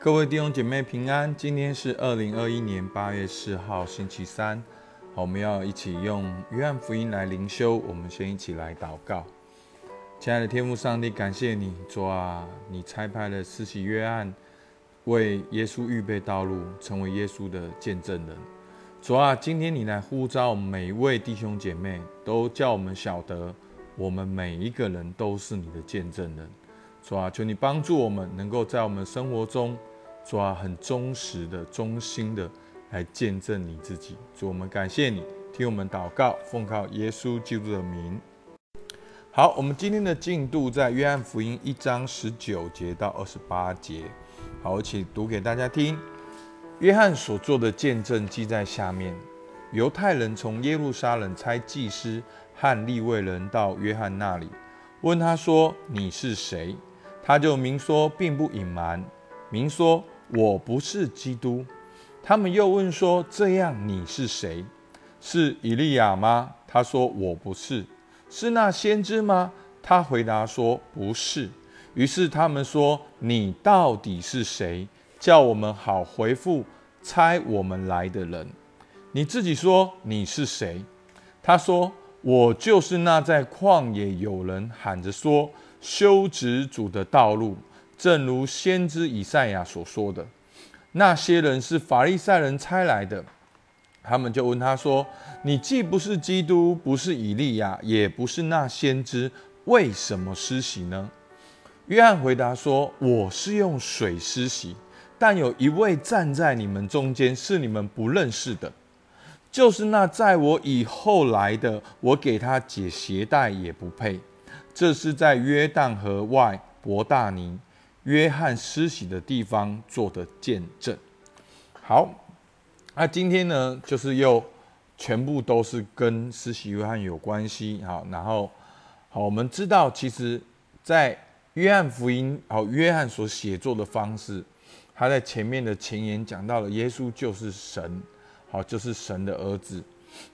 各位弟兄姐妹平安，今天是二零二一年八月四号星期三，好，我们要一起用约翰福音来灵修。我们先一起来祷告，亲爱的天父上帝，感谢你，主啊，你差派了施洗约翰为耶稣预备道路，成为耶稣的见证人。主啊，今天你来呼召每一位弟兄姐妹，都叫我们晓得，我们每一个人都是你的见证人。主啊，求你帮助我们，能够在我们生活中。主啊，很忠实的、忠心的来见证你自己。主，我们感谢你，听我们祷告，奉靠耶稣基督的名。好，我们今天的进度在约翰福音一章十九节到二十八节。好，我请读给大家听。约翰所做的见证记在下面。犹太人从耶路撒冷差祭司和利未人到约翰那里，问他说：“你是谁？”他就明说，并不隐瞒，明说。我不是基督，他们又问说：“这样你是谁？是以利亚吗？”他说：“我不是。”是那先知吗？他回答说：“不是。”于是他们说：“你到底是谁？叫我们好回复猜我们来的人。你自己说你是谁？”他说：“我就是那在旷野有人喊着说修直主的道路。”正如先知以赛亚所说的，那些人是法利赛人差来的，他们就问他说：“你既不是基督，不是以利亚，也不是那先知，为什么施洗呢？”约翰回答说：“我是用水施洗，但有一位站在你们中间，是你们不认识的，就是那在我以后来的，我给他解鞋带也不配。这是在约旦河外伯大尼。”约翰施洗的地方做的见证。好，那今天呢，就是又全部都是跟施洗约翰有关系。好，然后好，我们知道，其实，在约翰福音，好，约翰所写作的方式，他在前面的前言讲到了耶稣就是神，好，就是神的儿子。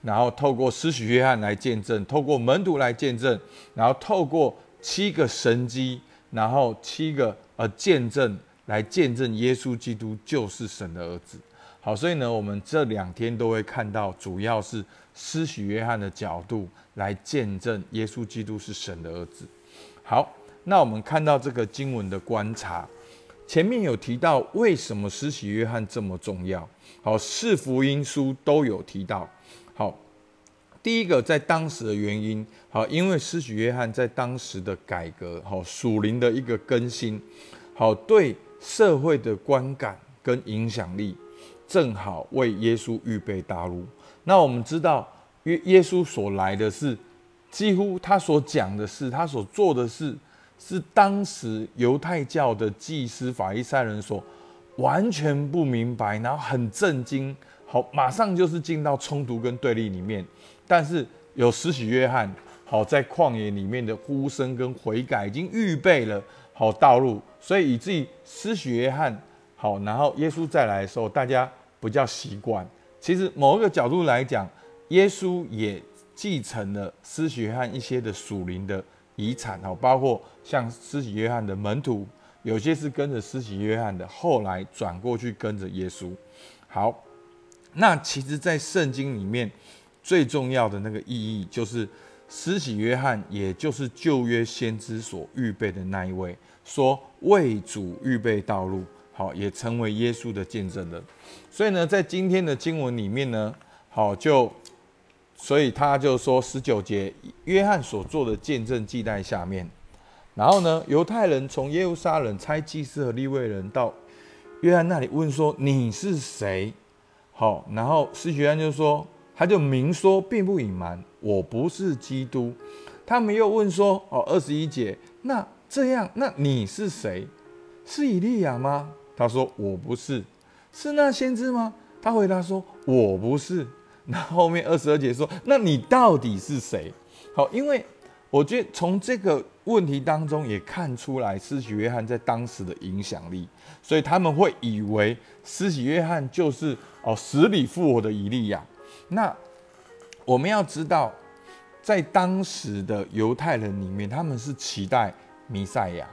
然后透过施洗约翰来见证，透过门徒来见证，然后透过七个神迹，然后七个。呃见证来见证耶稣基督就是神的儿子。好，所以呢，我们这两天都会看到，主要是施洗约翰的角度来见证耶稣基督是神的儿子。好，那我们看到这个经文的观察，前面有提到为什么施洗约翰这么重要。好，四福音书都有提到。好，第一个在当时的原因，好，因为施洗约翰在当时的改革，好属灵的一个更新。好，对社会的观感跟影响力，正好为耶稣预备大路。那我们知道，耶耶稣所来的是，几乎他所讲的是，他所做的事，是当时犹太教的祭司法利赛人所完全不明白，然后很震惊。好，马上就是进到冲突跟对立里面。但是有施洗约翰，好在旷野里面的呼声跟悔改，已经预备了。好道路，所以以至于施洗约翰好，然后耶稣再来的时候，大家不叫习惯。其实某一个角度来讲，耶稣也继承了施洗约翰一些的属灵的遗产哦，包括像施洗约翰的门徒，有些是跟着施洗约翰的，后来转过去跟着耶稣。好，那其实，在圣经里面最重要的那个意义就是。施洗约翰，也就是旧约先知所预备的那一位，说为主预备道路，好，也成为耶稣的见证人。所以呢，在今天的经文里面呢，好就，所以他就说十九节，约翰所做的见证记在下面。然后呢，犹太人从耶路撒冷差祭司和利未人到约翰那里问说：“你是谁？”好，然后施洗约翰就说。他就明说，并不隐瞒，我不是基督。他们又问说：“哦，二十一节，那这样，那你是谁？是以利亚吗？”他说：“我不是。”是那先知吗？他回答说：“我不是。”那后面二十二节说：“那你到底是谁？”好，因为我觉得从这个问题当中也看出来施洗约翰在当时的影响力，所以他们会以为施洗约翰就是哦死里复活的以利亚。那我们要知道，在当时的犹太人里面，他们是期待弥赛亚，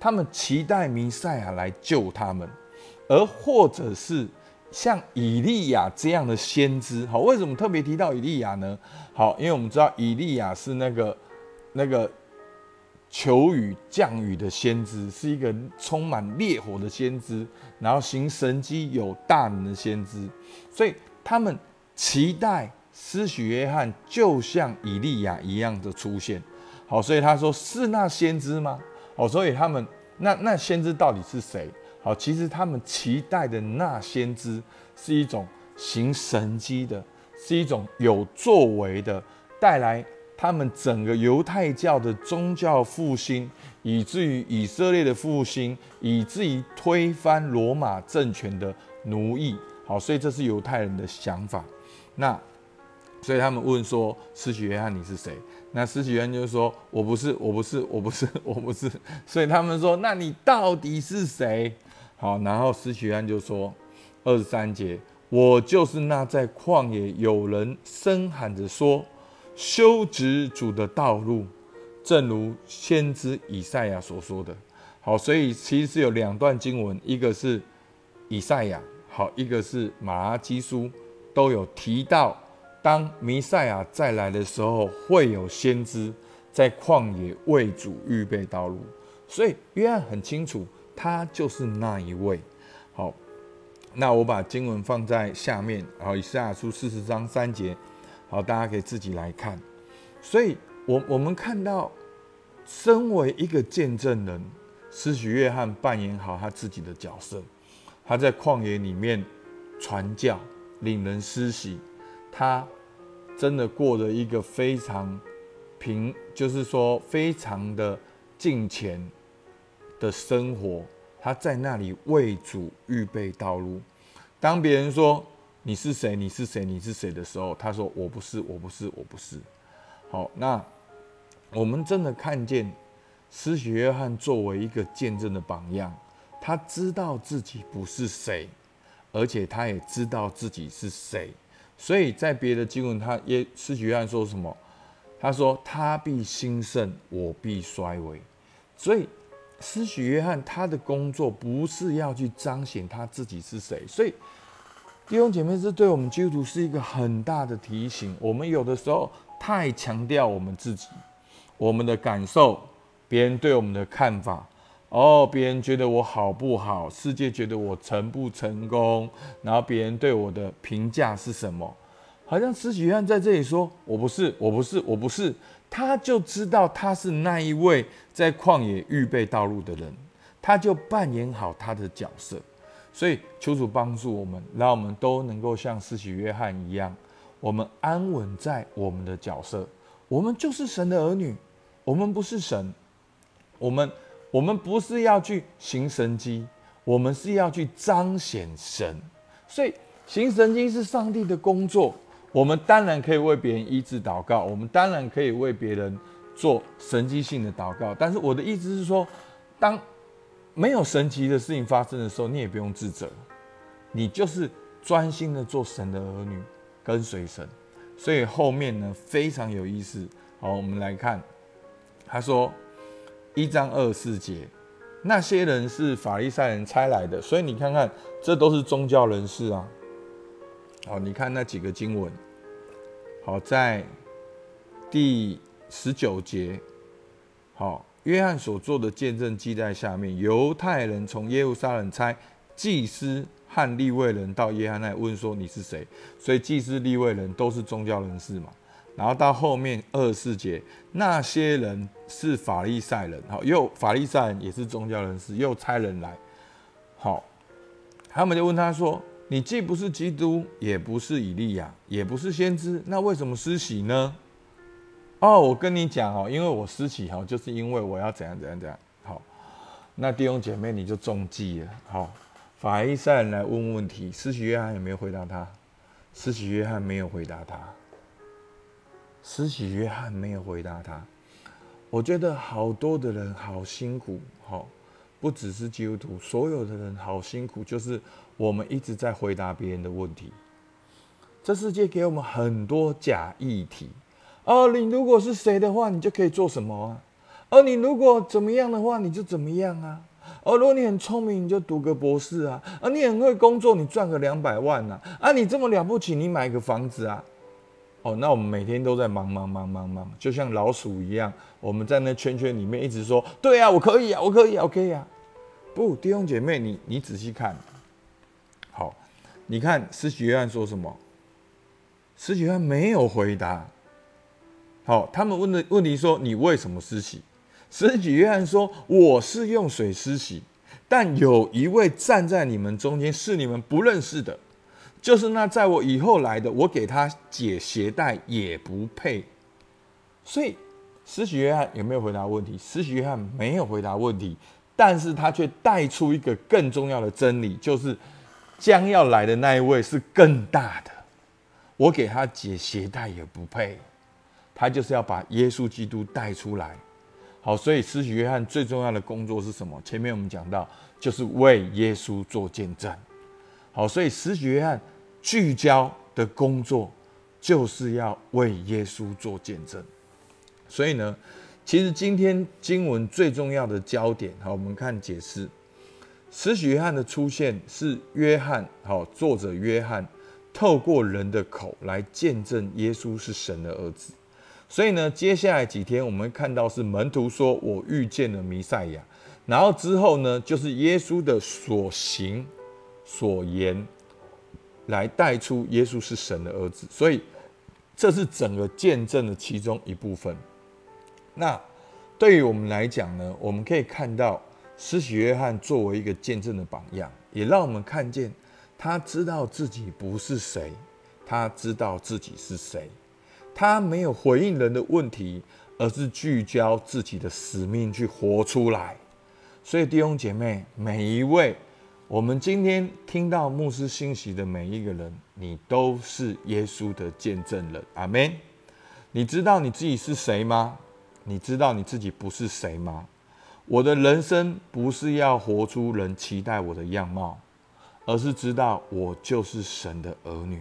他们期待弥赛亚来救他们。而或者是像以利亚这样的先知，好，为什么特别提到以利亚呢？好，因为我们知道以利亚是那个那个求雨降雨的先知，是一个充满烈火的先知，然后行神迹有大能的先知，所以他们期待施许约翰就像以利亚一样的出现。好，所以他说是那先知吗？好，所以他们那那先知到底是谁？好，其实他们期待的那先知是一种行神迹的，是一种有作为的，带来他们整个犹太教的宗教复兴，以至于以色列的复兴，以至于推翻罗马政权的奴役。好，所以这是犹太人的想法。那所以他们问说：“施洗约翰，你是谁？”那施洗约翰就说：“我不是，我不是，我不是，我不是。”所以他们说：“那你到底是谁？”好，然后施许安就说：“二十三节，我就是那在旷野有人声喊着说，修直主的道路，正如先知以赛亚所说的。好，所以其实有两段经文，一个是以赛亚，好，一个是马拉基书，都有提到，当弥赛亚再来的时候，会有先知在旷野为主预备道路。所以约翰很清楚。”他就是那一位。好，那我把经文放在下面，然后以赛亚书四十章三节，好，大家可以自己来看。所以，我我们看到，身为一个见证人，施许约翰扮演好他自己的角色。他在旷野里面传教，领人施洗，他真的过了一个非常平，就是说非常的近前。的生活，他在那里为主预备道路。当别人说你是谁，你是谁，你是谁的时候，他说我不是，我不是，我不是。好，那我们真的看见施洗约翰作为一个见证的榜样，他知道自己不是谁，而且他也知道自己是谁。所以在别的经文，他也施洗约翰说什么？他说他必兴盛，我必衰微。所以。施许约翰他的工作不是要去彰显他自己是谁，所以弟兄姐妹这对我们基督徒是一个很大的提醒。我们有的时候太强调我们自己、我们的感受、别人对我们的看法，哦，别人觉得我好不好，世界觉得我成不成功，然后别人对我的评价是什么？好像施许约翰在这里说：“我不是，我不是，我不是。”他就知道他是那一位在旷野预备道路的人，他就扮演好他的角色。所以求主帮助我们，让我们都能够像施洗约翰一样，我们安稳在我们的角色。我们就是神的儿女，我们不是神，我们我们不是要去行神迹，我们是要去彰显神。所以行神迹是上帝的工作。我们当然可以为别人医治祷告，我们当然可以为别人做神迹性的祷告。但是我的意思是说，当没有神奇的事情发生的时候，你也不用自责，你就是专心的做神的儿女，跟随神。所以后面呢非常有意思。好，我们来看，他说一章二十四节，那些人是法利赛人差来的，所以你看看，这都是宗教人士啊。好，你看那几个经文。好，在第十九节，好，约翰所做的见证记在下面。犹太人从耶路撒冷差祭司和利未人到约翰那问说：“你是谁？”所以祭司、利未人都是宗教人士嘛。然后到后面二十四节，那些人是法利赛人，好，又法利赛人也是宗教人士，又差人来，好，他们就问他说。你既不是基督，也不是以利亚，也不是先知，那为什么施洗呢？哦，我跟你讲哦，因为我施洗哈，就是因为我要怎样怎样怎样。好，那弟兄姐妹你就中计了。好，法医赛人来问问题，施洗约翰有没有回答他？施洗约翰没有回答他。施洗约翰没有回答他。我觉得好多的人好辛苦，好，不只是基督徒，所有的人好辛苦，就是。我们一直在回答别人的问题。这世界给我们很多假议题。哦，你如果是谁的话，你就可以做什么啊？而你如果怎么样的话，你就怎么样啊？哦，如果你很聪明，你就读个博士啊；啊，你很会工作，你赚个两百万呐；啊，你这么了不起，你买个房子啊。哦，那我们每天都在忙忙忙忙忙，就像老鼠一样，我们在那圈圈里面一直说：对啊，我可以啊，我可以啊，OK 啊。不，弟兄姐妹，你你仔细看，好，你看施洗约翰说什么？施洗约翰没有回答。好，他们问的问题说：你为什么施洗？施洗约翰说：我是用水施洗，但有一位站在你们中间，是你们不认识的。就是那在我以后来的，我给他解鞋带也不配。所以，施洗约翰有没有回答问题？施洗约翰没有回答问题，但是他却带出一个更重要的真理，就是将要来的那一位是更大的。我给他解鞋带也不配，他就是要把耶稣基督带出来。好，所以施洗约翰最重要的工作是什么？前面我们讲到，就是为耶稣做见证。好，所以施洗约翰。聚焦的工作就是要为耶稣做见证，所以呢，其实今天经文最重要的焦点，好，我们看解释，使许约翰的出现是约翰，好，作者约翰透过人的口来见证耶稣是神的儿子，所以呢，接下来几天我们看到是门徒说我遇见了弥赛亚，然后之后呢，就是耶稣的所行所言。来带出耶稣是神的儿子，所以这是整个见证的其中一部分。那对于我们来讲呢，我们可以看到施洗约翰作为一个见证的榜样，也让我们看见他知道自己不是谁，他知道自己是谁，他没有回应人的问题，而是聚焦自己的使命去活出来。所以弟兄姐妹，每一位。我们今天听到牧师信息的每一个人，你都是耶稣的见证人。阿门。你知道你自己是谁吗？你知道你自己不是谁吗？我的人生不是要活出人期待我的样貌，而是知道我就是神的儿女。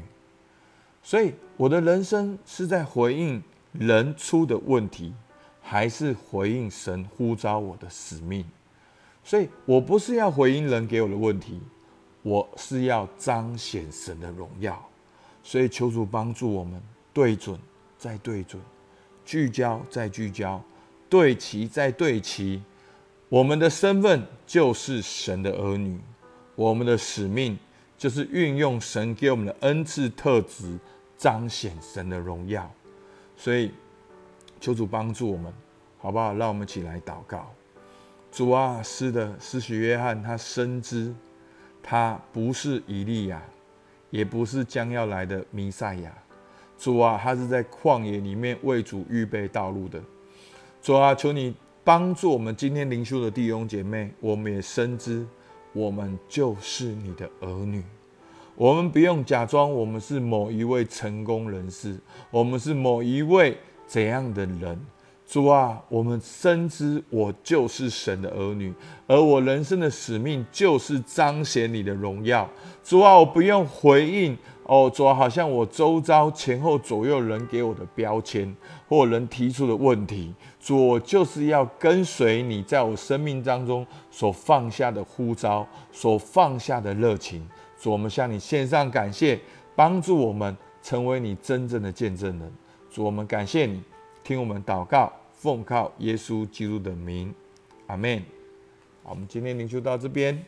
所以我的人生是在回应人出的问题，还是回应神呼召我的使命？所以我不是要回应人给我的问题，我是要彰显神的荣耀。所以求主帮助我们对准再对准，聚焦再聚焦，对齐再对齐。我们的身份就是神的儿女，我们的使命就是运用神给我们的恩赐特质，彰显神的荣耀。所以求主帮助我们，好不好？让我们一起来祷告。主啊，是的，施洗约翰他深知，他不是以利亚，也不是将要来的弥赛亚。主啊，他是在旷野里面为主预备道路的。主啊，求你帮助我们今天灵修的弟兄姐妹，我们也深知，我们就是你的儿女。我们不用假装我们是某一位成功人士，我们是某一位怎样的人。主啊，我们深知我就是神的儿女，而我人生的使命就是彰显你的荣耀。主啊，我不用回应哦，主啊，好像我周遭前后左右人给我的标签或人提出的问题，主，我就是要跟随你在我生命当中所放下的呼召，所放下的热情。主，我们向你献上感谢，帮助我们成为你真正的见证人。主，我们感谢你，听我们祷告。奉靠耶稣基督的名，阿门。好，我们今天灵修到这边。